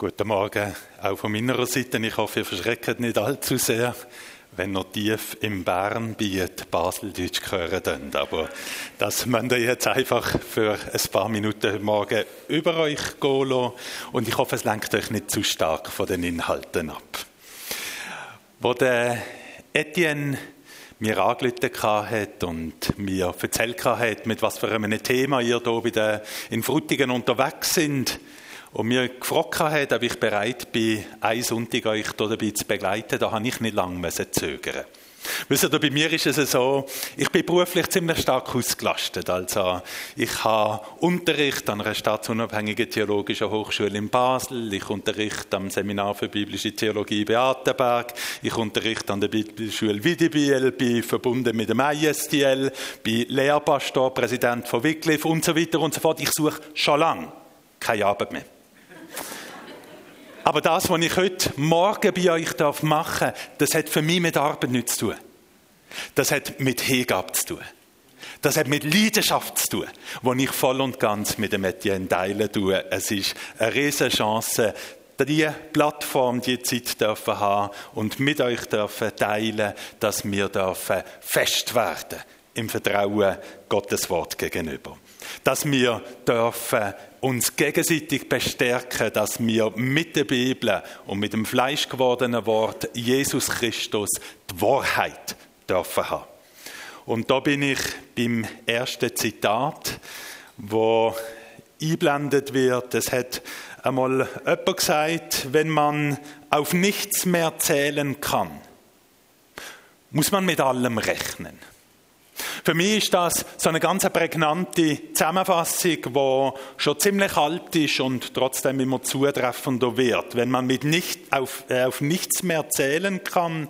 Guten Morgen, auch von meiner Seite. Ich hoffe, ihr verschreckt nicht allzu sehr, wenn noch tief im Bernbiet Baseldeutsch hören. Aber das müsst ihr jetzt einfach für ein paar Minuten morgen über euch gehen lassen. Und ich hoffe, es lenkt euch nicht zu stark von den Inhalten ab. Wo der Etienne mir angerufen hat und mir erzählt hat, mit was für einem Thema ihr hier in Frutigen unterwegs sind, und mir gefragt hat, ob ich bereit bin, einen Sonntag euch dabei zu begleiten, da habe ich nicht lange zögern Wisst ihr, bei mir ist es so, ich bin beruflich ziemlich stark ausgelastet. Also, ich habe Unterricht an einer staatsunabhängigen theologischen Hochschule in Basel, ich unterrichte am Seminar für biblische Theologie Beatenberg, ich unterrichte an der Bibelschule Widibiel, bin verbunden mit dem ISTL, bin Lehrpastor, Präsident von Wycliffe und so weiter und so fort. Ich suche schon lange keine Arbeit mehr. Aber das, was ich heute Morgen bei euch machen darf, das hat für mich mit Arbeit nichts zu tun. Das hat mit Hingabe zu tun. Das hat mit Leidenschaft zu tun, die ich voll und ganz mit dem Etienne teilen tue. Es ist eine riesige Chance, diese Plattform, die Zeit dürfen haben und mit euch dürfen teilen, dass wir dürfen fest werden im Vertrauen Gottes Wort gegenüber. Dass wir dürfen uns gegenseitig bestärken, dass wir mit der Bibel und mit dem fleischgewordenen Wort Jesus Christus die Wahrheit dürfen haben. Und da bin ich beim ersten Zitat, wo einblendet wird. Es hat einmal jemand gesagt, wenn man auf nichts mehr zählen kann, muss man mit allem rechnen. Für mich ist das so eine ganz prägnante Zusammenfassung, die schon ziemlich alt ist und trotzdem immer zutreffender wird. Wenn man mit nicht, auf, äh, auf nichts mehr zählen kann,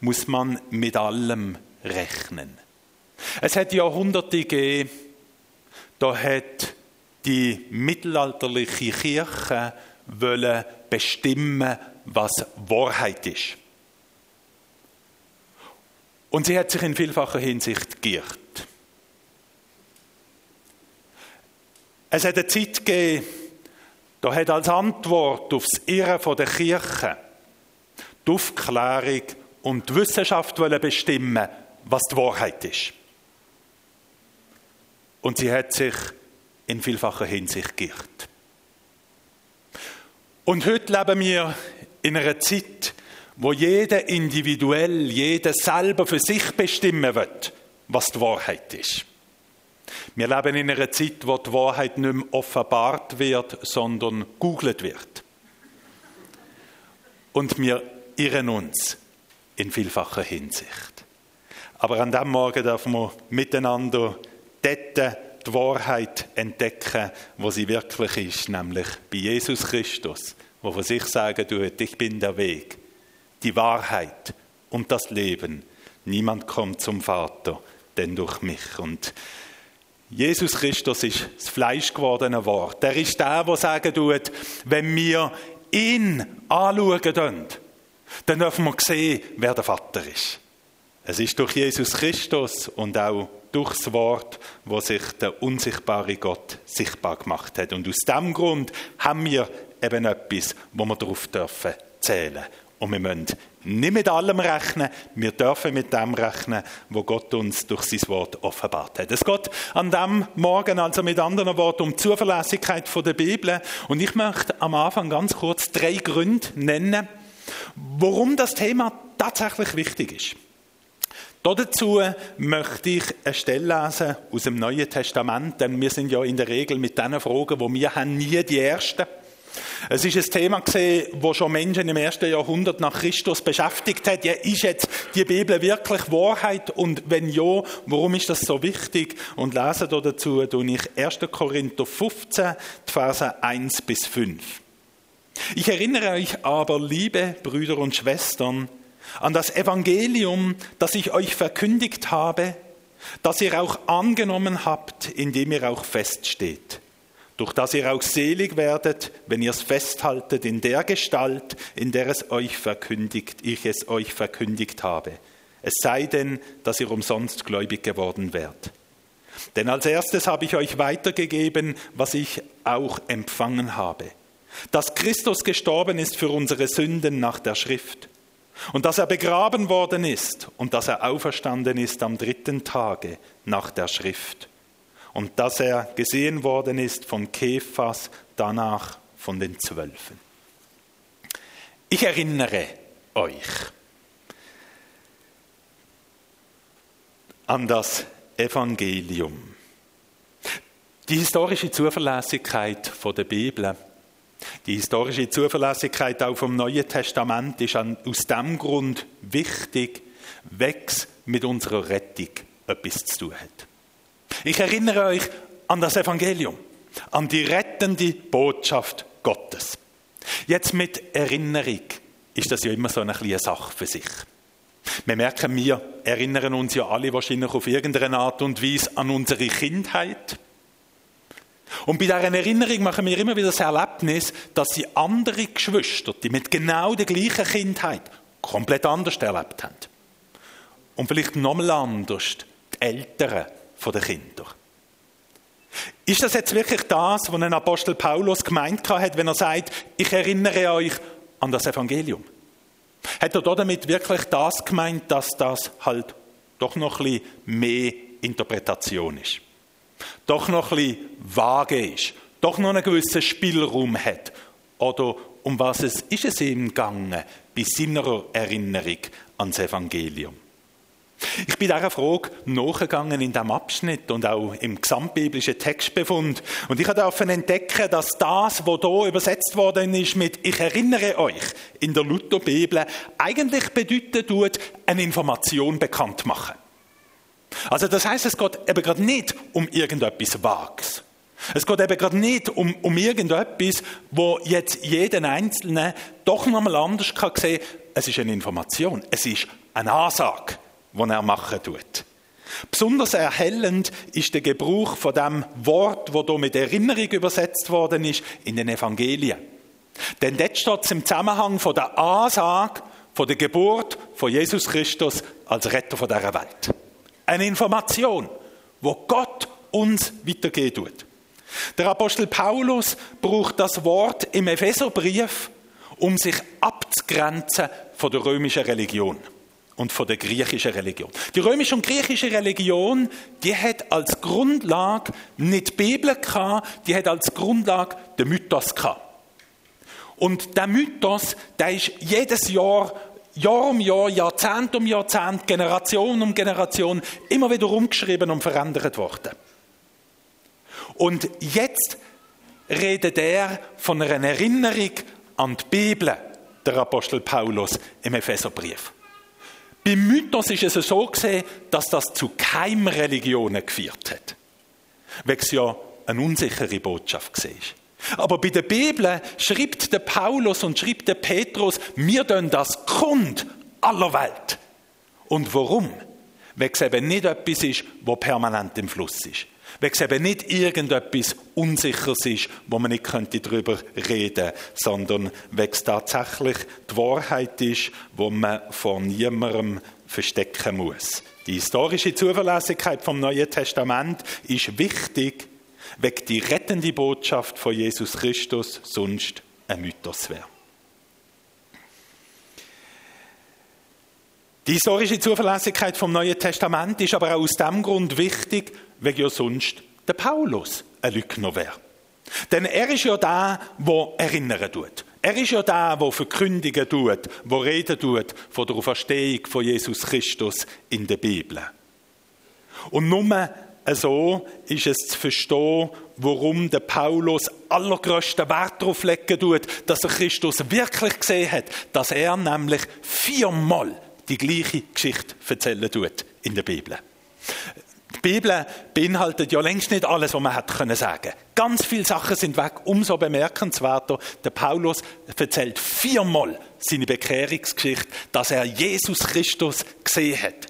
muss man mit allem rechnen. Es hat Jahrhunderte gegeben, da hat die mittelalterliche Kirche bestimmen, was Wahrheit ist. Und sie hat sich in vielfacher Hinsicht geirrt. Es hat eine Zeit gegeben, da hat als Antwort aufs Irren der Kirche die Aufklärung und die Wissenschaft bestimmen, was die Wahrheit ist. Und sie hat sich in vielfacher Hinsicht geirrt. Und heute leben wir in einer Zeit, wo jeder individuell, jeder selber für sich bestimmen wird, was die Wahrheit ist. Wir leben in einer Zeit, wo die Wahrheit nicht mehr offenbart wird, sondern googelt wird. Und wir irren uns in vielfacher Hinsicht. Aber an diesem Morgen dürfen wir miteinander dort die Wahrheit entdecken, wo sie wirklich ist, nämlich bei Jesus Christus, wo von sich sagen tut, ich bin der Weg, die Wahrheit und das Leben. Niemand kommt zum Vater, denn durch mich. Und Jesus Christus ist das fleischgewordene Wort. Er ist der, der sagen tut, wenn wir ihn anschauen, dann dürfen wir sehen, wer der Vater ist. Es ist durch Jesus Christus und auch durch das Wort, wo sich der unsichtbare Gott sichtbar gemacht hat. Und aus diesem Grund haben wir eben etwas, wo wir darauf dürfen zählen. Und wir müssen nicht mit allem rechnen, wir dürfen mit dem rechnen, wo Gott uns durch sein Wort offenbart hat. Es geht an dem Morgen also mit anderen Worten um die Zuverlässigkeit der Bibel. Und ich möchte am Anfang ganz kurz drei Gründe nennen, warum das Thema tatsächlich wichtig ist. Dazu möchte ich eine Stelle lesen aus dem Neuen Testament, denn wir sind ja in der Regel mit diesen Fragen, wo wir haben, nie die Ersten. Es ist ein Thema gesehen, wo schon Menschen im ersten Jahrhundert nach Christus beschäftigt hat. Ja, ist jetzt die Bibel wirklich Wahrheit? Und wenn ja, warum ist das so wichtig? Und lese dazu tue ich 1. Korinther 15, Verse 1 bis 5. Ich erinnere euch aber, liebe Brüder und Schwestern, an das Evangelium, das ich euch verkündigt habe, das ihr auch angenommen habt, in dem ihr auch feststeht durch das ihr auch selig werdet, wenn ihr es festhaltet in der Gestalt, in der es euch verkündigt, ich es euch verkündigt habe. Es sei denn, dass ihr umsonst gläubig geworden wärt. Denn als erstes habe ich euch weitergegeben, was ich auch empfangen habe. dass Christus gestorben ist für unsere Sünden nach der Schrift und dass er begraben worden ist und dass er auferstanden ist am dritten Tage nach der Schrift und dass er gesehen worden ist von Kephas, danach von den Zwölfen. Ich erinnere euch an das Evangelium. Die historische Zuverlässigkeit der Bibel, die historische Zuverlässigkeit auch vom Neuen Testament ist aus dem Grund wichtig, wegs mit unserer Rettung etwas zu tun hat. Ich erinnere euch an das Evangelium, an die rettende Botschaft Gottes. Jetzt mit Erinnerung ist das ja immer so eine kleine Sache für sich. Wir merken, wir erinnern uns ja alle wahrscheinlich auf irgendeine Art und Weise an unsere Kindheit. Und bei dieser Erinnerung machen wir immer wieder das Erlebnis, dass sie andere Geschwister, die mit genau der gleichen Kindheit komplett anders erlebt haben. Und vielleicht nochmal anders die Eltern der Kinder. Ist das jetzt wirklich das, was ein Apostel Paulus gemeint hat, wenn er sagt, ich erinnere euch an das Evangelium? Hat er damit wirklich das gemeint, dass das halt doch noch ein bisschen mehr Interpretation ist? Doch noch ein bisschen vage ist? Doch noch einen gewissen Spielraum hat? Oder um was es ist es ihm gegangen bei seiner Erinnerung ans Evangelium? Ich bin dieser Frage nachgegangen in diesem Abschnitt und auch im gesamtbiblischen Textbefund. Und ich durfte entdecken, dass das, was hier übersetzt worden ist mit Ich erinnere euch in der Lutherbibel, eigentlich bedeuten tut, eine Information bekannt machen. Also das heißt, es geht eben gerade nicht um irgendetwas Vages. Es geht eben gerade nicht um, um irgendetwas, wo jetzt jeden Einzelnen doch nochmal anders kann sehen kann. Es ist eine Information, es ist eine Ansage was er machen tut. Besonders erhellend ist der Gebrauch von dem Wort, wo hier mit Erinnerung übersetzt worden ist, in den Evangelien. Denn dort steht es im Zusammenhang von der Ansage von der Geburt von Jesus Christus als Retter dieser Welt. Eine Information, wo Gott uns weitergehen tut. Der Apostel Paulus braucht das Wort im Epheserbrief, um sich abzugrenzen von der römischen Religion und von der griechischen Religion. Die römische und griechische Religion, die hat als Grundlage nicht die Bibel gehabt, die hat als Grundlage den Mythos gehabt. Und der Mythos, der ist jedes Jahr, Jahr um Jahr, Jahrzehnt um Jahrzehnt, Generation um Generation immer wieder umgeschrieben und verändert worden. Und jetzt redet er von einer Erinnerung an die Bibel, der Apostel Paulus im Epheserbrief. Beim Mythos ist es so gesehen, dass das zu Keimreligionen geführt hat. Weil es ja eine unsichere Botschaft war. Aber bei der Bibel schreibt der Paulus und schreibt der Petrus, wir tun das Grund aller Welt. Und warum? Weil es eben nicht etwas ist, wo permanent im Fluss ist weil es eben nicht irgendetwas Unsicheres ist, wo man nicht könnte darüber reden könnte, sondern weil es tatsächlich die Wahrheit ist, wo man vor niemandem verstecken muss. Die historische Zuverlässigkeit vom Neuen Testament ist wichtig, weil die rettende Botschaft von Jesus Christus sonst ein Mythos wäre. Die historische Zuverlässigkeit vom Neuen Testament ist aber auch aus dem Grund wichtig, weil ja sonst der Paulus ein Lügner wäre. Denn er ist ja der, der erinnern tut. Er ist ja der, der verkündigen tut, der reden tut von der Auferstehung von Jesus Christus in der Bibel. Und nur so ist es zu verstehen, warum der Paulus allergrößten Wert darauf legen tut, dass er Christus wirklich gesehen hat, dass er nämlich viermal die gleiche Geschichte erzählen tut in der Bibel. Die Bibel beinhaltet ja längst nicht alles, was man können sagen. Ganz viele Sachen sind weg. Umso bemerkenswerter, der Paulus erzählt viermal seine Bekehrungsgeschichte, dass er Jesus Christus gesehen hat.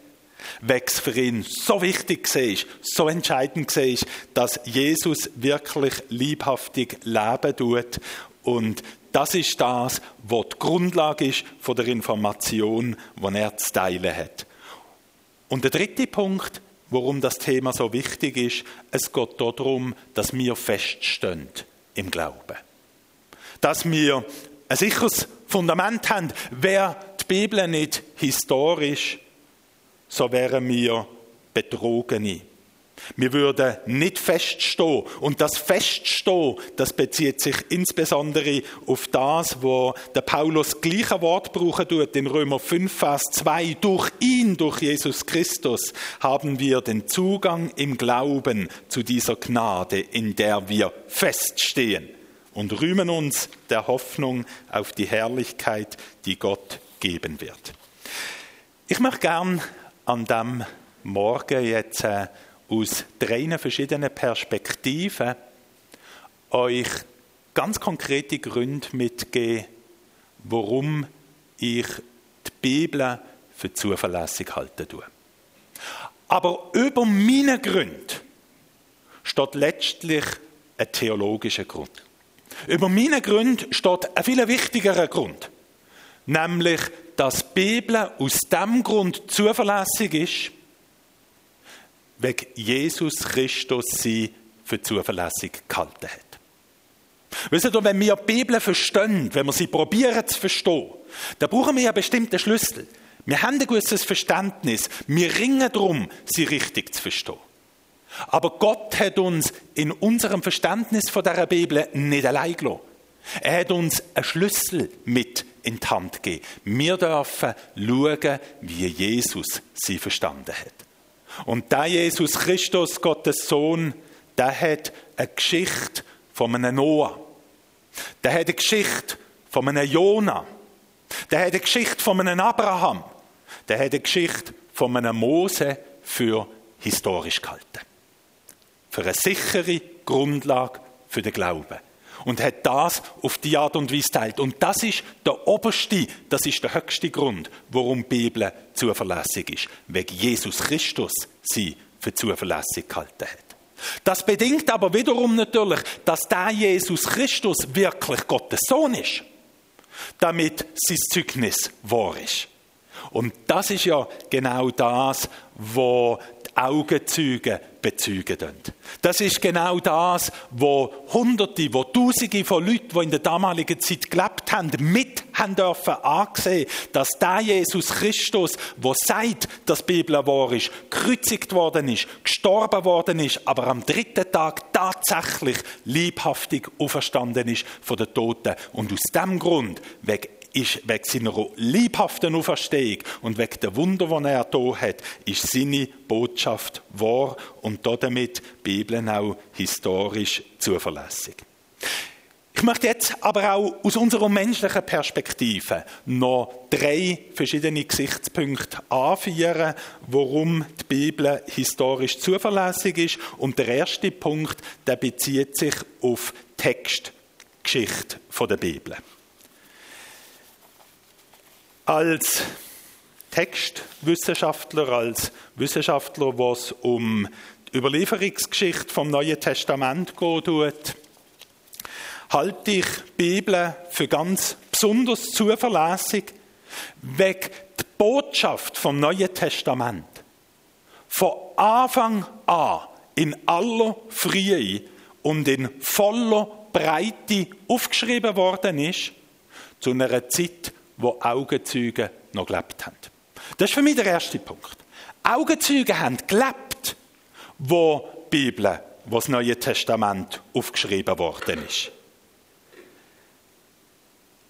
Weil es für ihn so wichtig war, so entscheidend war, dass Jesus wirklich liebhaftig leben tut. Und das ist das, was die Grundlage ist von der Information, die er zu teilen hat. Und der dritte Punkt, warum das Thema so wichtig ist. Es geht darum, dass wir feststehen im Glauben. dass wir ein sicheres Fundament haben. Wäre die Bibel nicht historisch, so wären wir Betrogene. Wir würden nicht feststehen. Und das Feststehen, das bezieht sich insbesondere auf das, wo der Paulus gleiche Wort brauchen tut in Römer 5, Vers 2. Durch ihn, durch Jesus Christus, haben wir den Zugang im Glauben zu dieser Gnade, in der wir feststehen und rühmen uns der Hoffnung auf die Herrlichkeit, die Gott geben wird. Ich möchte gern an dem Morgen jetzt äh, aus drei verschiedenen Perspektiven euch ganz konkrete Gründe mitgeben, warum ich die Bibel für zuverlässig halten tue. Aber über meine Gründe steht letztlich ein theologischer Grund. Über meine Gründe steht ein viel wichtigerer Grund, nämlich, dass die Bibel aus dem Grund zuverlässig ist, wegen Jesus Christus sie für zuverlässig gehalten hat. Wisst ihr, wenn wir die Bibel verstehen, wenn wir sie probieren zu verstehen, dann brauchen wir einen bestimmten Schlüssel. Wir haben ein gewisses Verständnis. Wir ringen darum, sie richtig zu verstehen. Aber Gott hat uns in unserem Verständnis von der Bibel nicht allein gelassen. Er hat uns einen Schlüssel mit in die Hand gegeben. Wir dürfen schauen, wie Jesus sie verstanden hat. Und der Jesus Christus, Gottes Sohn, der hat eine Geschichte von einem Noah. Der hat eine Geschichte von einem Jona. Der hat eine Geschichte von einem Abraham. Der hat eine Geschichte von einem Mose für historisch gehalten. Für eine sichere Grundlage für den Glauben und hat das auf die Art und Weise teilt. Und das ist der oberste, das ist der höchste Grund, warum die Bibel zuverlässig ist. Wegen Jesus Christus sie für zuverlässig gehalten hat. Das bedingt aber wiederum natürlich, dass der Jesus Christus wirklich Gottes Sohn ist, damit sein Zeugnis wahr ist. Und das ist ja genau das, wo Augenzeugen bezeugen. Das ist genau das, wo Hunderte, wo Tausende von Leuten, die in der damaligen Zeit gelebt haben, mit haben dürfen angesehen, dass der Jesus Christus, wo sagt, dass Bibel wahr ist, gekreuzigt worden ist, gestorben worden ist, aber am dritten Tag tatsächlich liebhaftig auferstanden ist von den Toten. Und aus dem Grund, wegen ist wegen seiner liebhaften Auferstehung und wegen der Wunder, die er da hat, ist seine Botschaft wahr und damit die Bibel auch historisch zuverlässig. Ich möchte jetzt aber auch aus unserer menschlichen Perspektive noch drei verschiedene Gesichtspunkte anführen, warum die Bibel historisch zuverlässig ist. Und der erste Punkt, der bezieht sich auf Textgeschichte der Bibel. Als Textwissenschaftler, als Wissenschaftler, was um die Überlieferungsgeschichte vom Neuen Testament geht, halte ich die Bibel für ganz besonders zuverlässig, wegen der Botschaft vom Neuen Testament. Von Anfang an in aller Frühe und in voller Breite aufgeschrieben worden ist, zu einer Zeit, wo Augenzeugen noch gelebt haben. Das ist für mich der erste Punkt. Augenzeugen haben gelebt, wo die Bibel, wo das Neue Testament aufgeschrieben worden ist.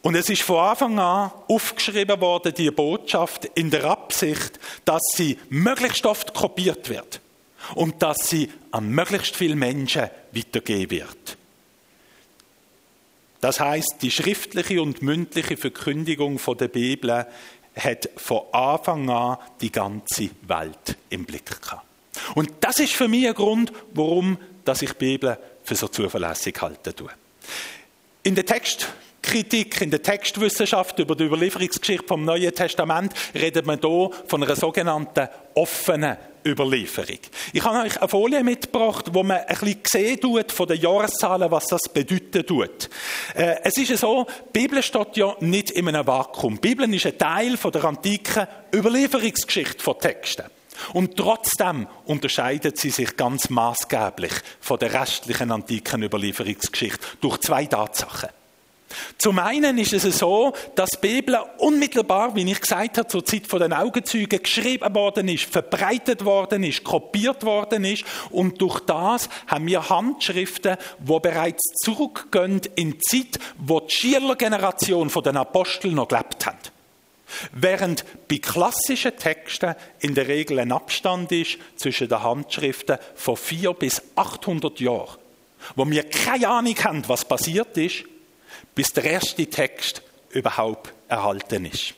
Und es ist von Anfang an aufgeschrieben worden, die Botschaft, in der Absicht, dass sie möglichst oft kopiert wird und dass sie an möglichst viele Menschen weitergehen wird. Das heißt, die schriftliche und mündliche Verkündigung von der Bibel hat von Anfang an die ganze Welt im Blick gehabt. Und das ist für mich ein Grund, warum dass ich die Bibel für so zuverlässig halte. In der Textkritik, in der Textwissenschaft über die Überlieferungsgeschichte vom Neuen Testament redet man hier von einer sogenannten offenen Überlieferung. Ich habe euch eine Folie mitgebracht, wo man ein bisschen sehen tut von den Jahreszahlen, was das bedeuten tut. Äh, es ist so, die Bibel steht ja nicht in einem Vakuum. Die Bibel ist ein Teil der antiken Überlieferungsgeschichte von Texten. Und trotzdem unterscheidet sie sich ganz maßgeblich von der restlichen antiken Überlieferungsgeschichte durch zwei Tatsachen. Zum einen ist es so, dass die Bibel unmittelbar, wie ich gesagt habe, zur Zeit der Augenzeugen geschrieben worden ist, verbreitet worden ist, kopiert worden ist und durch das haben wir Handschriften, wo bereits zurückgehen in die Zeit, wo die Schülergeneration von den Aposteln noch gelebt hat. Während bei klassischen Texten in der Regel ein Abstand ist zwischen den Handschriften von 400 bis 800 Jahren, wo wir keine Ahnung haben, was passiert ist, bis der erste Text überhaupt erhalten ist.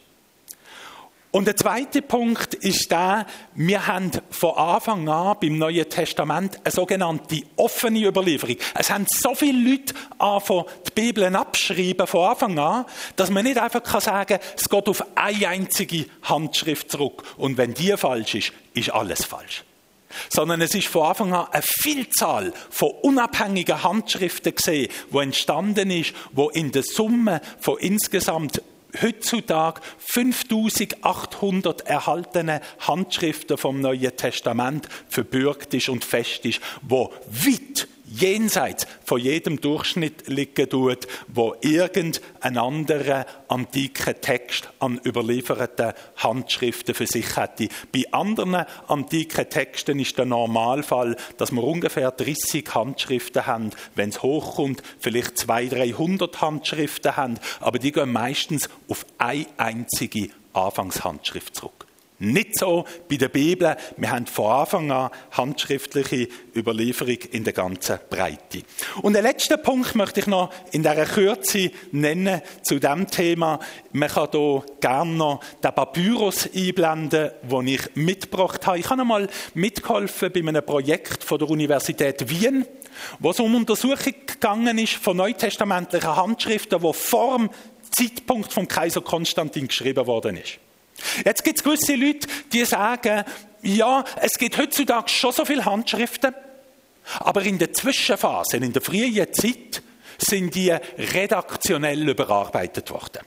Und der zweite Punkt ist der, wir haben von Anfang an beim Neuen Testament eine sogenannte offene Überlieferung. Es haben so viele Leute angefangen, die Bibel abschreiben von Anfang an, dass man nicht einfach sagen kann, es geht auf eine einzige Handschrift zurück. Und wenn die falsch ist, ist alles falsch sondern es ist von Anfang an eine Vielzahl von unabhängigen Handschriften gesehen, wo entstanden ist, wo in der Summe von insgesamt heutzutage 5800 erhaltene Handschriften vom Neuen Testament verbürgt ist und fest ist, wo weit jenseits von jedem Durchschnitt liegen tut, wo irgendein anderer antiker Text an überlieferten Handschriften für sich hätte. Bei anderen antiken Texten ist der Normalfall, dass wir ungefähr 30 Handschriften haben, wenn es hochkommt, vielleicht 200, 300 Handschriften haben, aber die gehen meistens auf eine einzige Anfangshandschrift zurück. Nicht so bei der Bibel. Wir haben von Anfang an handschriftliche Überlieferung in der ganzen Breite. Und den letzten Punkt möchte ich noch in dieser Kürze nennen zu dem Thema. Man kann hier gerne noch den Papyrus einblenden, den ich mitgebracht habe. Ich habe einmal mitgeholfen bei einem Projekt von der Universität Wien, wo es um Untersuchung gegangen ist von neutestamentlichen Handschriften, die vor dem Zeitpunkt vom Kaiser Konstantin geschrieben worden ist. Jetzt gibt es gewisse Leute, die sagen, ja, es gibt heutzutage schon so viele Handschriften, aber in der Zwischenphase, in der frühen Zeit, sind die redaktionell überarbeitet worden.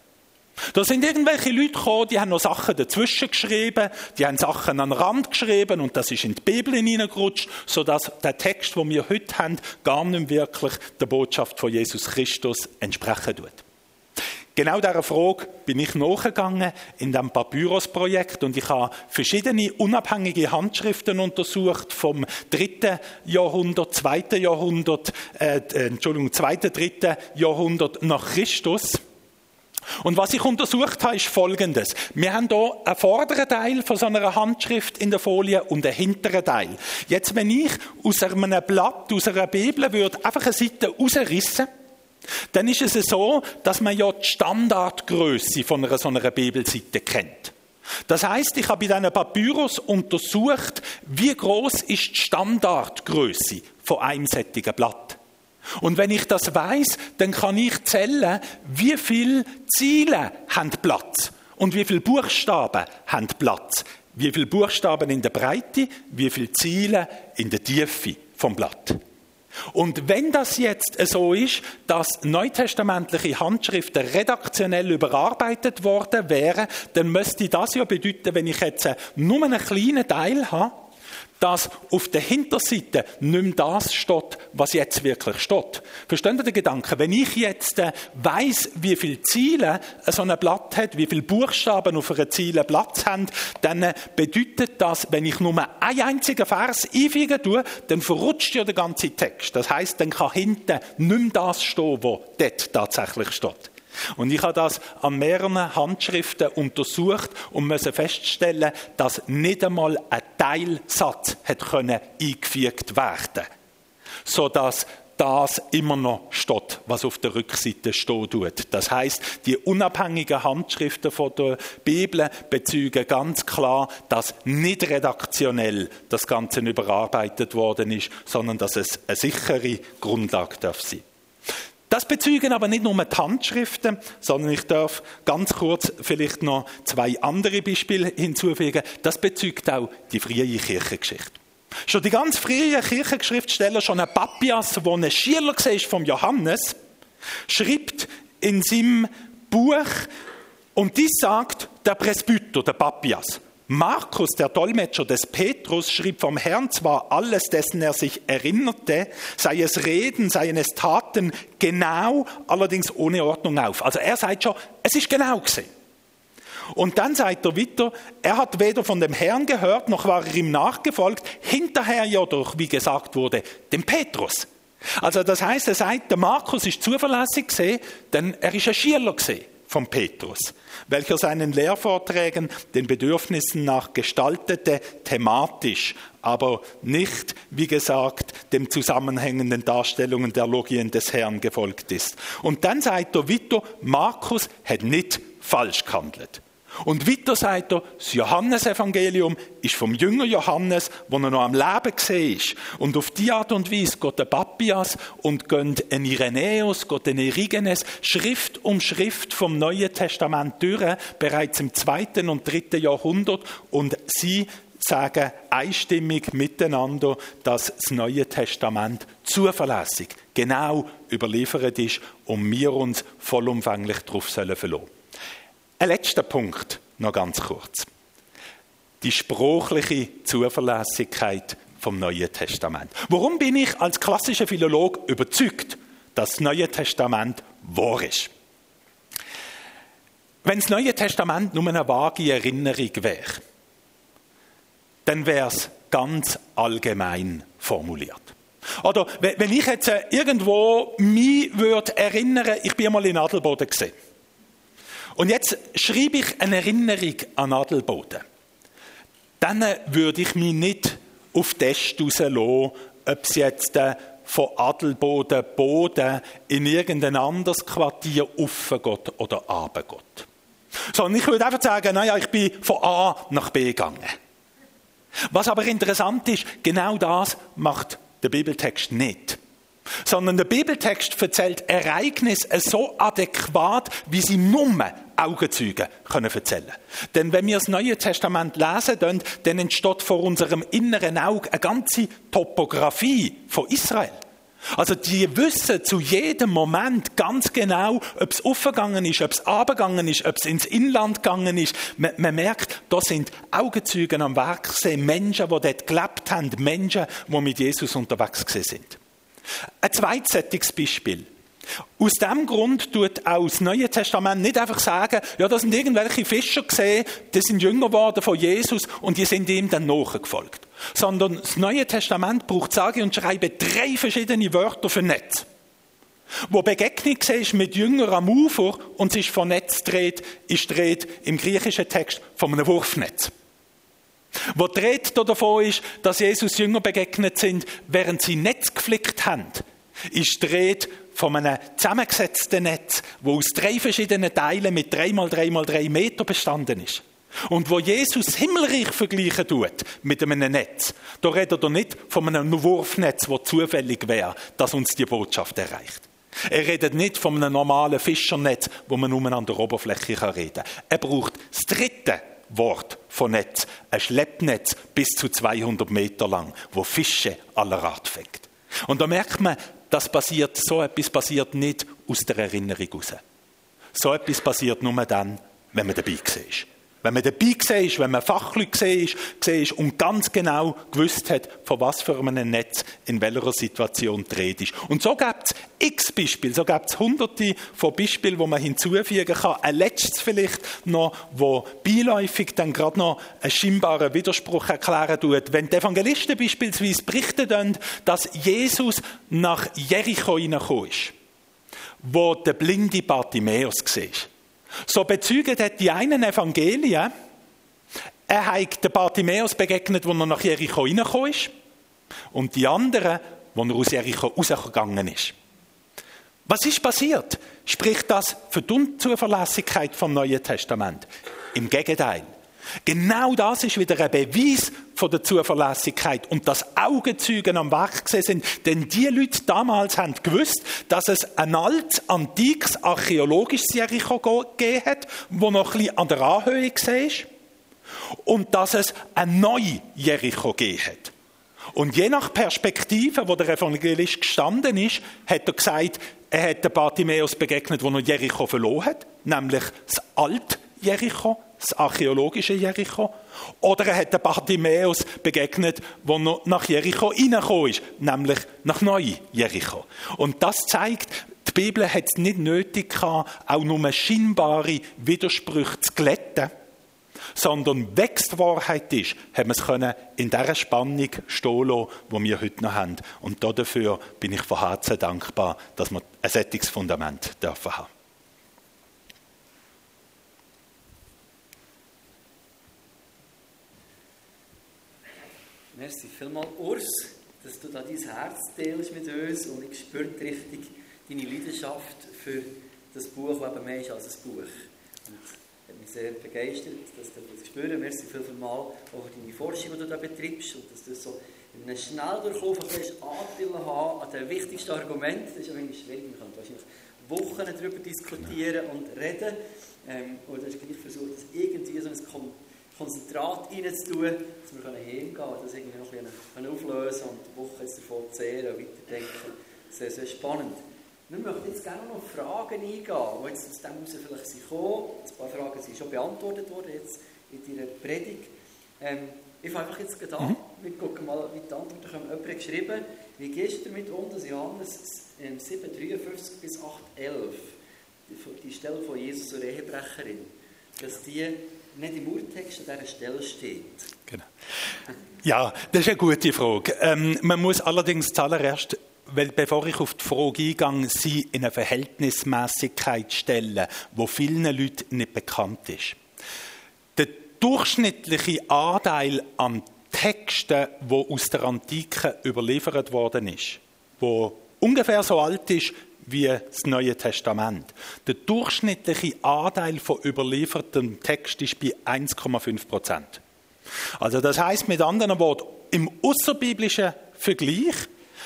Da sind irgendwelche Leute gekommen, die haben noch Sachen dazwischen geschrieben, die haben Sachen an den Rand geschrieben und das ist in die Bibel hineingerutscht, sodass der Text, den wir heute haben, gar nicht wirklich der Botschaft von Jesus Christus entsprechen tut. Genau dieser Frage bin ich nachgegangen in dem Papyrus-Projekt und ich habe verschiedene unabhängige Handschriften untersucht vom dritten Jahrhundert, zweiten Jahrhundert, äh, äh Entschuldigung, zweiten, dritten Jahrhundert nach Christus. Und was ich untersucht habe, ist Folgendes. Wir haben hier einen vorderen Teil von so einer Handschrift in der Folie und einen hinteren Teil. Jetzt, wenn ich aus einem Blatt, aus einer Bibel würde, einfach eine Seite rausrissen, dann ist es so, dass man ja die Standardgröße von einer so einer Bibelseite kennt. Das heißt, ich habe bei diesen Papyrus untersucht, wie groß ist die Standardgröße von einem sättigen Blatt. Und wenn ich das weiß, dann kann ich zählen, wie viele Ziele haben Platz und wie viele Buchstaben haben Platz. Wie viele Buchstaben in der Breite, wie viele Ziele in der Tiefe vom Blatt. Und wenn das jetzt so ist, dass neutestamentliche Handschriften redaktionell überarbeitet worden wären, dann müsste das ja bedeuten, wenn ich jetzt nur einen kleinen Teil habe, dass auf der Hinterseite nicht mehr das steht, was jetzt wirklich steht. Verstehen Sie den Gedanken? Wenn ich jetzt äh, weiß, wie viele Ziele so ein Blatt hat, wie viele Buchstaben auf einer Ziele Platz haben, dann äh, bedeutet das, wenn ich nur einen einzigen Vers einfügen tue, dann verrutscht ja der ganze Text. Das heißt, dann kann hinten nicht mehr das stehen, was dort tatsächlich steht. Und ich habe das an mehreren Handschriften untersucht und musste feststellen, dass nicht einmal ein Teilsatz hat eingefügt werden sodass das immer noch steht, was auf der Rückseite stehen tut. Das heißt, die unabhängigen Handschriften von der Bibel bezeugen ganz klar, dass nicht redaktionell das Ganze überarbeitet worden ist, sondern dass es eine sichere Grundlage darf sein. Das bezeugen aber nicht nur die Handschriften, sondern ich darf ganz kurz vielleicht noch zwei andere Beispiele hinzufügen. Das bezeugt auch die frühe Kirchengeschichte. Schon die ganz frühen Kirchenschriftsteller, schon ein Papias, der ein Schüler war vom Johannes, schreibt in seinem Buch, und dies sagt der Presbyter, der Papias. Markus, der Dolmetscher des Petrus, schrieb vom Herrn zwar alles, dessen er sich erinnerte, sei es Reden, seien es Taten, genau, allerdings ohne Ordnung auf. Also er sagt schon, es ist genau gesehen. Und dann sagt er weiter, er hat weder von dem Herrn gehört, noch war er ihm nachgefolgt, hinterher jedoch, wie gesagt wurde, dem Petrus. Also das heißt, er sagt, der Markus ist zuverlässig gesehen, denn er ist ein Schüler gesehen von Petrus, welcher seinen Lehrvorträgen den Bedürfnissen nach gestaltete, thematisch, aber nicht, wie gesagt, dem zusammenhängenden Darstellungen der Logien des Herrn gefolgt ist. Und dann sagt er Vito, Markus hat nicht falsch gehandelt. Und weiter sagt er, das Johannesevangelium ist vom Jünger Johannes, wo er noch am Leben gesehen ist. Und auf die Art und Weise geht der Papias und geht ein Irenäus, geht ein Erigenes, Schrift um Schrift vom Neuen Testament durch, bereits im zweiten und dritten Jahrhundert. Und sie sagen einstimmig miteinander, dass das Neue Testament zuverlässig, genau überliefert ist und wir uns vollumfänglich darauf verlassen sollen. Ein letzter Punkt, noch ganz kurz. Die sprachliche Zuverlässigkeit vom Neuen Testament. Warum bin ich als klassischer Philolog überzeugt, dass das Neue Testament wahr ist? Wenn das Neue Testament nur eine vage Erinnerung wäre, dann wäre es ganz allgemein formuliert. Oder wenn ich jetzt irgendwo mich würde ich bin mal in Adelboden gesehen. Und jetzt schreibe ich eine Erinnerung an Adelboden. Dann würde ich mich nicht auf Test rauslassen, ob es jetzt äh, von Adelboden Boden in irgendein anderes Quartier aufgeht oder runtergeht. Sondern ich würde einfach sagen, naja, ich bin von A nach B gegangen. Was aber interessant ist, genau das macht der Bibeltext nicht sondern der Bibeltext erzählt Ereignisse so adäquat, wie sie nur Augenzeugen können erzählen Denn wenn wir das Neue Testament lesen, dann entsteht vor unserem inneren Auge eine ganze Topografie von Israel. Also die wissen zu jedem Moment ganz genau, ob es aufgegangen ist, ob es abgegangen ist, ob es ins Inland gegangen ist. Man, man, merkt, da sind Augenzeugen am Werk gesehen, Menschen, die dort gelebt haben, Menschen, die mit Jesus unterwegs sind. Ein zweites Beispiel. Aus dem Grund tut auch das Neue Testament nicht einfach sagen, ja, da sind irgendwelche Fischer gesehen, die sind jünger geworden von Jesus und die sind ihm dann nachgefolgt. Sondern das Neue Testament braucht sage und schreibe drei verschiedene Wörter für Netz. Wo Begegnung ist mit Jüngern am Ufer und sich von Netz dreht, ist dreht im griechischen Text von einem Wurfnetz. Wo die davon ist, dass Jesus Jünger begegnet sind, während sie Netz geflickt haben, ist die Rede von einem zusammengesetzten Netz, wo aus drei verschiedenen Teilen mit drei mal drei mal drei Meter bestanden ist. Und wo Jesus Himmelreich vergleichen tut mit einem Netz, da redet er nicht von einem Wurfnetz, wo zufällig wäre, dass uns die Botschaft erreicht. Er redet nicht von einem normalen Fischernetz, wo man nur an der Oberfläche reden kann. Er braucht das dritte Wort von Netz, ein Schleppnetz bis zu 200 Meter lang, wo Fische aller Art fängt. Und da merkt man, das passiert, so etwas passiert nicht aus der Erinnerung raus. So etwas passiert nur dann, wenn man dabei ist. Wenn man dabei war, wenn man Fachleute war und ganz genau gewusst hat, von was für einem Netz in welcher Situation dreht ist. Und so gibt es x Beispiele, so gibt es hunderte von Beispielen, wo man hinzufügen kann. Ein letztes vielleicht noch, wo beiläufig dann gerade noch einen scheinbaren Widerspruch erklären tut. Wenn die Evangelisten beispielsweise berichten, dass Jesus nach Jericho hineingekommen ist, wo der blinde Bartimäus war so bezeugen die einen Evangelien, er hat den Bartimäus begegnet, wo er nach Jericho reingekommen ist, und die anderen, wo er aus Jericho rausgegangen ist. Was ist passiert? Spricht das für die Unzuverlässigkeit vom Neuen Testament? Im Gegenteil. Genau das ist wieder ein Beweis von der Zuverlässigkeit und dass Augenzeugen am Werk sind. Denn die Leute damals haben gewusst, dass es ein altes, antikes, archäologisches Jericho gegeben hat, wo noch ein bisschen an der Anhöhe war. Und dass es ein neues Jericho gegeben hat. Und je nach Perspektive, wo der Evangelist gestanden ist, hat er gesagt, er hat den Bartimäus begegnet, wo er Jericho verloren hat, nämlich das alte Jericho, das archäologische Jericho, oder er hat den Bartimäus begegnet, noch nach Jericho reingekommen ist, nämlich nach Neu-Jericho. Und das zeigt, die Bibel hat es nicht nötig gehabt, auch nur scheinbare Widersprüche zu glätten, sondern wächst Wahrheit ist, haben wir es in dieser Spannung stehen lassen, die wir heute noch haben. Und dafür bin ich von Herzen dankbar, dass wir ein sättiges Fundament dürfen haben. Merci vielmals, Urs, dass du da dein Herz teilst mit uns und ich spüre richtig deine Leidenschaft für das Buch, das eben mehr ist als ein Buch. Und hat mich sehr begeistert, dass du das spüren. Merci vielmals auch für deine Forschung, die du da betreibst und dass du so in einem Schnelldurchlauf Anteil haben an den wichtigsten Argumenten. Das ist ein wenig schwierig, man kann wahrscheinlich Wochen darüber diskutieren und reden. Ähm, hast gleich versucht, das irgendwie so ein Konzentrat reinzutun, dass wir heimgehen können, das irgendwie noch ein bisschen auflösen und die Woche jetzt davon zehren und weiterdenken. Sehr, sehr spannend. Wir möchten jetzt gerne noch Fragen eingehen, die jetzt aus dem heraus vielleicht sind gekommen. Ein paar Fragen sind schon beantwortet worden jetzt in deiner Predigt. Ähm, ich fange einfach jetzt an. Mhm. Wir gucken mal, wie die Antworten kommen. Jemand hat geschrieben, wie gehst du damit um, dass Johannes 7, 53 bis 8, 11, die Stelle von Jesus zur Ehebrecherin, dass die nicht im Urtext an dieser Stelle steht. Genau. Ja, das ist eine gute Frage. Ähm, man muss allerdings zuallererst, weil bevor ich auf die Frage eingehe, sie in eine Verhältnismäßigkeit stellen, wo vielen Leuten nicht bekannt ist. Der durchschnittliche Anteil an Texten, wo aus der Antike überliefert worden ist, wo ungefähr so alt ist wie das Neue Testament. Der durchschnittliche Anteil von überliefertem Text ist bei 1,5 Prozent. Also das heißt mit anderen Worten, im außerbiblischen Vergleich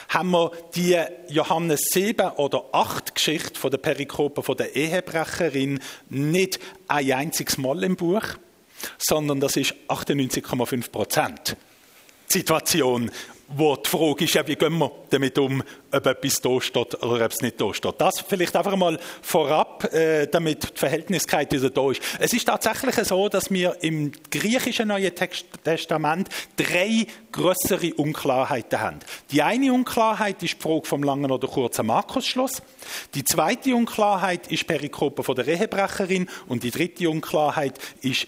haben wir die Johannes 7 oder 8 Geschichte von der Perikope von der Ehebrecherin nicht ein einziges Mal im Buch, sondern das ist 98,5 Prozent. Situation wo die Frage ist, wie gehen wir damit um, ob etwas da steht oder ob es nicht da steht. Das vielleicht einfach mal vorab, äh, damit die Verhältniskeit wieder da ist. Es ist tatsächlich so, dass wir im griechischen Neuen Testament drei größere Unklarheiten haben. Die eine Unklarheit ist die Frage vom langen oder kurzen Markusschluss. Die zweite Unklarheit ist Perikope von der Ehebrecherin und die dritte Unklarheit ist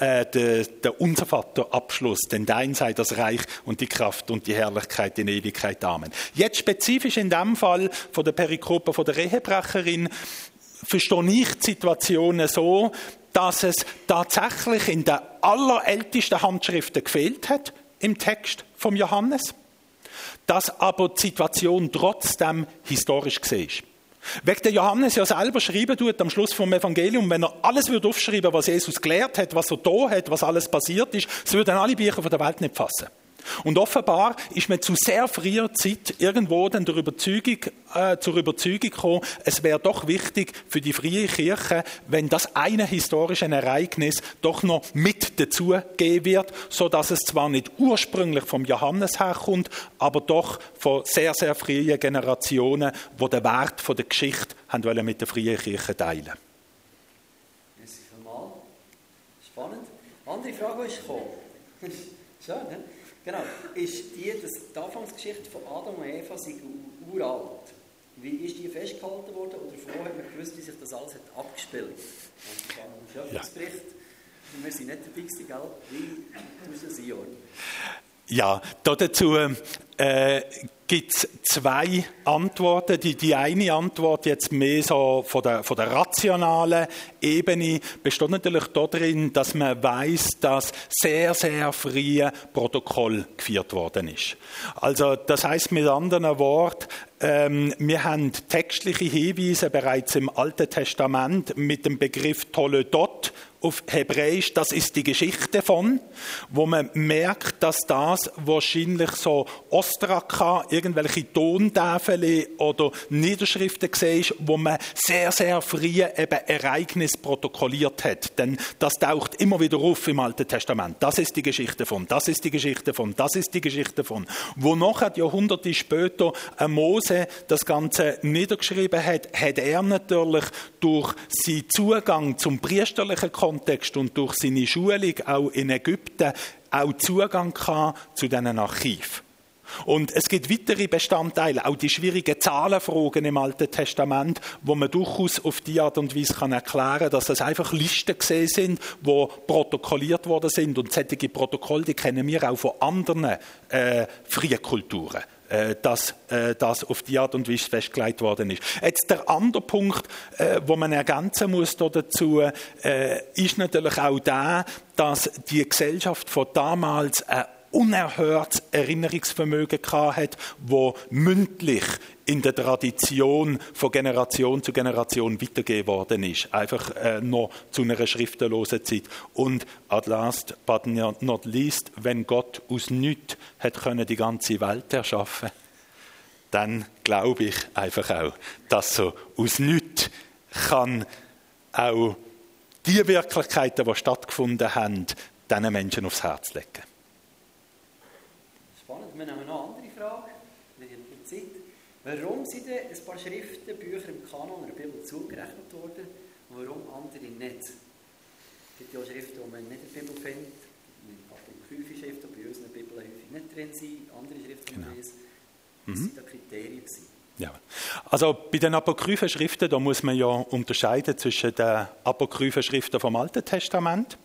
äh, der, Unser Vater Abschluss, denn dein sei das Reich und die Kraft und die Herrlichkeit in Ewigkeit. Amen. Jetzt spezifisch in dem Fall von der Perikope von der Ehebrecherin verstehe ich die Situation so, dass es tatsächlich in der allerältesten Handschriften gefehlt hat im Text vom Johannes, dass aber die Situation trotzdem historisch gesehen ist. Wegen der Johannes ja selber schreiben tut am Schluss vom Evangelium, wenn er alles würde aufschreiben, was Jesus gelehrt hat, was er da hat, was alles passiert ist, so würden alle Bücher von der Welt nicht fassen. Und offenbar ist man zu sehr früher Zeit irgendwo dann der Überzeugung, äh, zur Überzeugung gekommen, es wäre doch wichtig für die freie Kirche, wenn das eine historische Ereignis doch noch mit dazugegeben wird, so dass es zwar nicht ursprünglich vom Johannes herkommt, aber doch von sehr, sehr frühen Generationen, wo den Wert von der Geschichte haben wollen mit der freien Kirche teilen. Spannend. Andere Frage ist gekommen. Schön, ne? Genau, ist die, dass die Anfangsgeschichte von Adam und Eva sind uralt. Wie ist die festgehalten worden oder vorher hat man gewusst, wie sich das alles hat abgespielt? Und dann ja. wir sind nicht dabei gewesen, gell? Wie tust du das einordnen? Ja, dazu äh, gibt es zwei Antworten. Die, die eine Antwort jetzt mehr so von der, von der rationalen Ebene besteht natürlich darin, dass man weiß, dass sehr, sehr früh Protokoll geführt worden ist. Also das heißt mit anderen Worten, ähm, wir haben textliche Hinweise bereits im Alten Testament mit dem Begriff Toledot auf Hebräisch, das ist die Geschichte von, wo man merkt, dass das wahrscheinlich so Ostraka, irgendwelche Tontafel oder Niederschriften ist, wo man sehr, sehr früh eben Ereignis protokolliert hat. Denn das taucht immer wieder auf im Alten Testament. Das ist die Geschichte von, das ist die Geschichte von, das ist die Geschichte von. Wo nachher Jahrhunderte später Mose Mose das Ganze niedergeschrieben hat, hat er natürlich durch seinen Zugang zum priesterlichen Kontext und durch seine Schulung auch in Ägypten auch Zugang zu diesen Archiven. Und es gibt weitere Bestandteile, auch die schwierigen Zahlenfragen im Alten Testament, wo man durchaus auf die Art und Weise kann erklären kann, dass es einfach Listen gesehen sind, wo protokolliert worden sind. Und solche Protokolle, die kennen wir auch von anderen äh, Kulturen dass äh, das auf die Art und Weise festgelegt worden ist. Jetzt der andere Punkt, äh, wo man ergänzen muss dazu, äh, ist natürlich auch der, dass die Gesellschaft von damals eine unerhörtes Erinnerungsvermögen hat, wo mündlich in der Tradition von Generation zu Generation weitergegeben worden ist. Einfach äh, noch zu einer schriftenlosen Zeit. Und at last but not least, wenn Gott aus nichts hat können die ganze Welt erschaffen, dann glaube ich einfach auch, dass so aus nichts kann auch die Wirklichkeiten, die stattgefunden haben, diesen Menschen aufs Herz legen. Wir nehmen noch eine andere Frage. Wir haben die Zeit. Warum sind denn ein paar Schriften, Bücher im Kanon der Bibel zugerechnet worden und warum andere nicht? Es gibt ja auch Schriften, die man nicht in der Bibel findet. Apokryphe Schriften, die bei uns in der Bibel häufig nicht drin sind. Andere Schriften, die genau. Was mhm. sind da Kriterien? Ja. Also bei den apokryphen Schriften, da muss man ja unterscheiden zwischen den apokryphen Schriften vom Alten Testament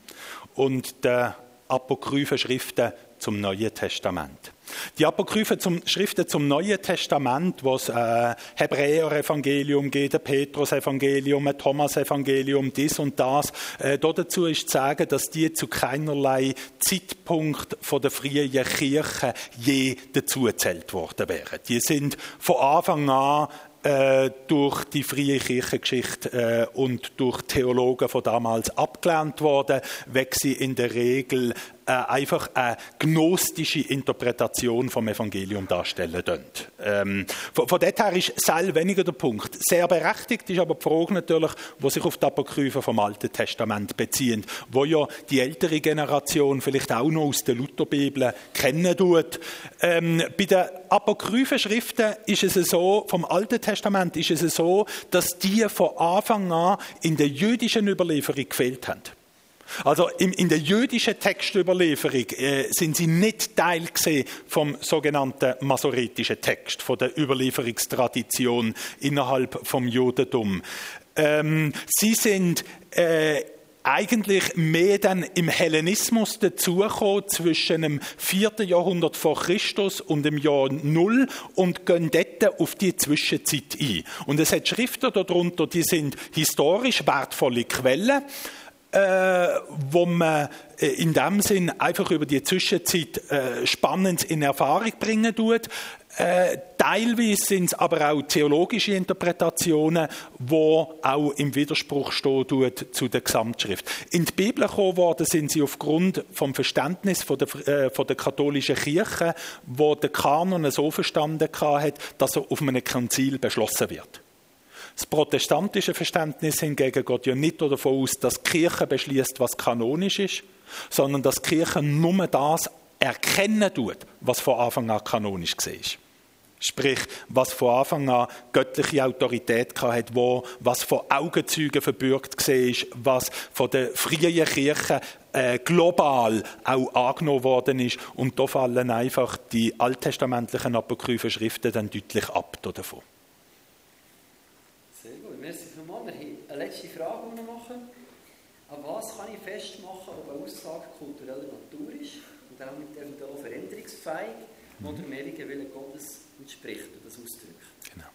und den apokryphen Schriften zum Neuen Testament. Die Apokryphen zum, Schriften zum Neuen Testament, wo es äh, Hebräer-Evangelium geht, ein Petrus-Evangelium, ein Thomas-Evangelium, dies und das, äh, dazu ist zu sagen, dass die zu keinerlei Zeitpunkt von der frühen Kirche je dazugezählt worden wären. Die sind von Anfang an äh, durch die freie Kirchengeschichte äh, und durch Theologen von damals abgelehnt worden, weg sie in der Regel äh, einfach eine gnostische Interpretation vom Evangelium darstellen ähm, von, von dort her ist Seil weniger der Punkt. Sehr berechtigt ist aber die Frage natürlich, die sich auf die Apokryphen vom Alten Testament beziehen, wo ja die ältere Generation vielleicht auch noch aus der Lutherbibel kennen tut. Ähm, bei den apokryphen Schriften ist es so, vom Alten Testament ist es so, dass die von Anfang an in der jüdischen Überlieferung gefehlt haben. Also in, in der jüdischen Textüberlieferung äh, sind sie nicht Teil vom sogenannten masoretischen Text, von der Überlieferungstradition innerhalb vom Judentum. Ähm, sie sind äh, eigentlich mehr dann im Hellenismus dazugekommen zwischen dem 4. Jahrhundert vor Christus und dem Jahr Null und gehen dort auf die Zwischenzeit ein. Und es hat Schriften darunter, die sind historisch wertvolle Quellen äh, wo man äh, in dem Sinn einfach über die Zwischenzeit äh, spannend in Erfahrung bringen tut. Äh, teilweise sind es aber auch theologische Interpretationen, wo auch im Widerspruch stehen tut zu der Gesamtschrift. In die Bibel gekommen worden sind sie aufgrund vom Verständnis von der, äh, von der katholischen Kirche, wo der Kanon so verstanden hat, dass er auf einem Konzil beschlossen wird. Das protestantische Verständnis hingegen geht ja nicht davon aus, dass die Kirche beschließt, was kanonisch ist, sondern dass die Kirche nur das erkennen tut, was von Anfang an kanonisch war. Sprich, was von Anfang an göttliche Autorität hat, wo, was von Augenzeugen verbürgt war, was von der frühen Kirche äh, global auch angenommen worden ist. Und da fallen einfach die alttestamentlichen apokryphen Schriften dann deutlich ab davon. Eine letzte Frage, die wir machen. An was kann ich festmachen, ob eine Aussage kultureller Natur ist und damit eventuell veränderungsfähig mhm. oder dem ewigen Willen Gottes entspricht und das ausdrückt? Genau.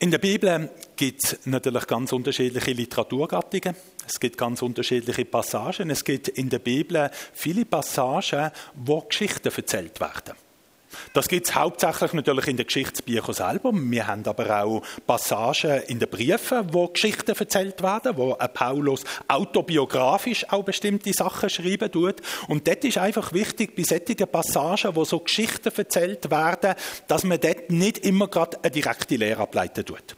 In der Bibel gibt es natürlich ganz unterschiedliche Literaturgattungen. Es gibt ganz unterschiedliche Passagen. Es gibt in der Bibel viele Passagen, wo Geschichten erzählt werden. Das gibt es hauptsächlich natürlich in den Geschichtsbüchern selber. Wir haben aber auch Passagen in den Briefen, wo Geschichten erzählt werden, wo Paulus autobiografisch auch bestimmte Sachen schreiben tut. Und dort ist einfach wichtig, bei solchen Passagen, wo so Geschichten erzählt werden, dass man dort nicht immer gerade eine direkte Lehre ableiten tut.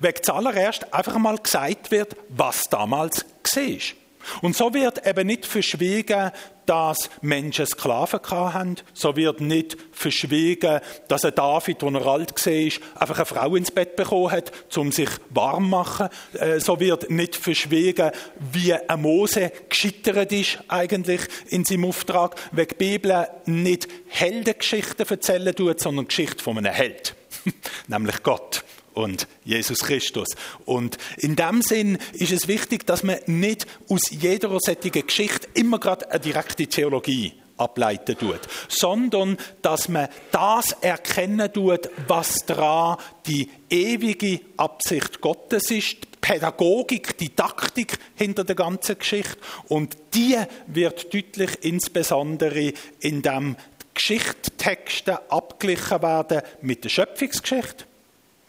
Wegen zuallererst einfach mal gesagt wird, was damals war. Und so wird eben nicht verschwiegen, dass Menschen Sklaven hatten. So wird nicht verschwiegen, dass ein David, als er alt war, einfach eine Frau ins Bett bekommen hat, um sich warm zu machen. Äh, so wird nicht verschwiegen, wie ein Mose gescheitert ist eigentlich in seinem Auftrag, weil die Bibel nicht Heldengeschichten erzählen tut, sondern Geschichte von einem Held. Nämlich Gott und Jesus Christus. Und in dem Sinn ist es wichtig, dass man nicht aus jeder solchen Geschichte immer gerade eine direkte Theologie ableiten tut, sondern dass man das erkennen tut, was daran die ewige Absicht Gottes ist, die Pädagogik, die Taktik hinter der ganzen Geschichte. Und die wird deutlich insbesondere in dem Geschichtstexte abgeglichen werden mit der Schöpfungsgeschichte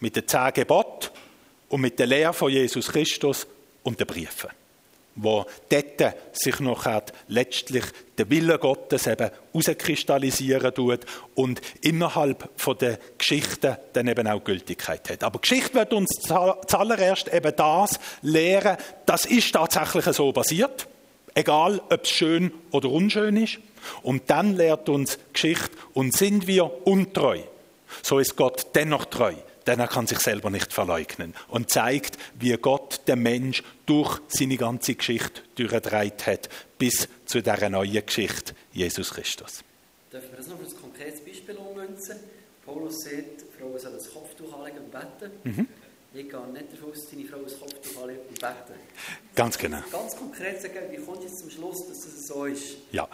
mit den zehn Geboten und mit der Lehre von Jesus Christus und den Briefen, wo dort sich noch letztlich der Wille Gottes eben herauskristallisieren tut und innerhalb von der Geschichte dann eben auch Gültigkeit hat. Aber Geschichte wird uns zuallererst eben das lehren, das ist tatsächlich so passiert, egal ob es schön oder unschön ist. Und dann lehrt uns Geschichte und sind wir untreu, so ist Gott dennoch treu denn er kann sich selber nicht verleugnen und zeigt, wie Gott den Mensch durch seine ganze Geschichte durchgedreht hat, bis zu dieser neuen Geschichte, Jesus Christus. Dürfen wir das noch ein konkretes Beispiel ummünzen? Paulus sagt, Frauen sollen das Kopftuch anlegen und beten. Mhm. Ich gehe nicht davon aus, deine Frau das Kopftuch anlegen und beten. Ganz genau. Ganz konkret sagen, wie du jetzt zum Schluss, dass das so ist? Ja.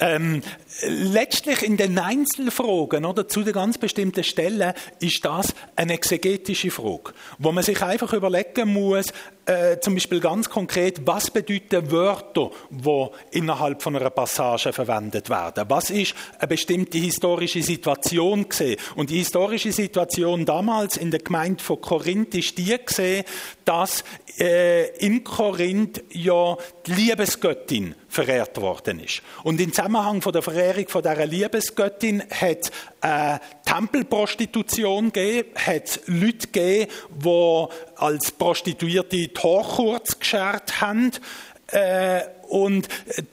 Ähm, letztlich in den Einzelfragen oder zu den ganz bestimmten Stellen ist das eine exegetische Frage, wo man sich einfach überlegen muss, äh, zum Beispiel ganz konkret, was bedeuten Wörter, die innerhalb von einer Passage verwendet werden? Was ist eine bestimmte historische Situation gesehen? Und die historische Situation damals in der Gemeinde von Korinth ist die gesehen, dass äh, in Korinth ja die Liebesgöttin verehrt worden ist. Und im Zusammenhang von der Verehrung von dieser Liebesgöttin hat äh, Tempelprostitution gegeben, hat Leute gegeben, die als Prostituierte die kurz geschert haben. Äh, und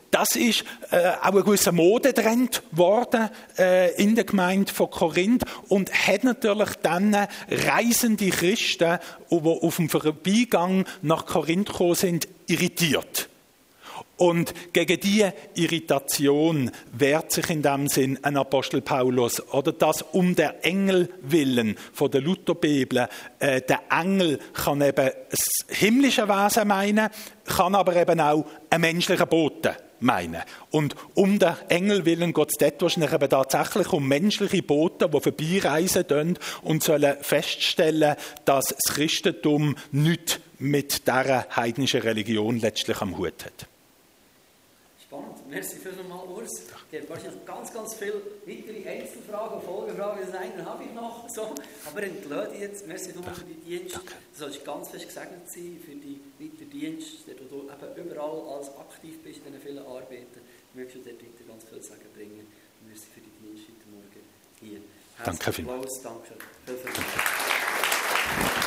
das ist äh, auch ein gewisser Modetrend geworden äh, in der Gemeinde von Korinth und hat natürlich dann reisende Christen, die auf dem Vorbeigang nach Korinth gekommen sind, irritiert. Und gegen diese Irritation wehrt sich in dem Sinn ein Apostel Paulus. Oder das um der Engel willen von der Lutherbibel. Äh, der Engel kann eben das himmlische Wesen meinen, kann aber eben auch einen menschlichen Boten meinen. Und um den Engel willen geht es dort wahrscheinlich eben tatsächlich um menschliche Boten, die vorbeireisen und sollen feststellen, dass das Christentum nichts mit dieser heidnischen Religion letztlich am Hut hat. Merci vielmals, Urs. Ich habe wahrscheinlich ganz, ganz viele weitere Einzelfragen und Folgefragen. Das eine habe ich noch. So. Aber entlade jetzt. Merci vielmals für deinen Dienst. Danke. Du sollst ganz fest gesegnet sein für deinen weiteren Dienst, wo du eben überall als aktiv bist in diesen vielen Arbeiten. Möchtest du dort weiter ganz viel Sagen bringen. Merci für deinen Dienst heute Morgen hier. Herzlichen Danke vielmals. Danke. Viel, viel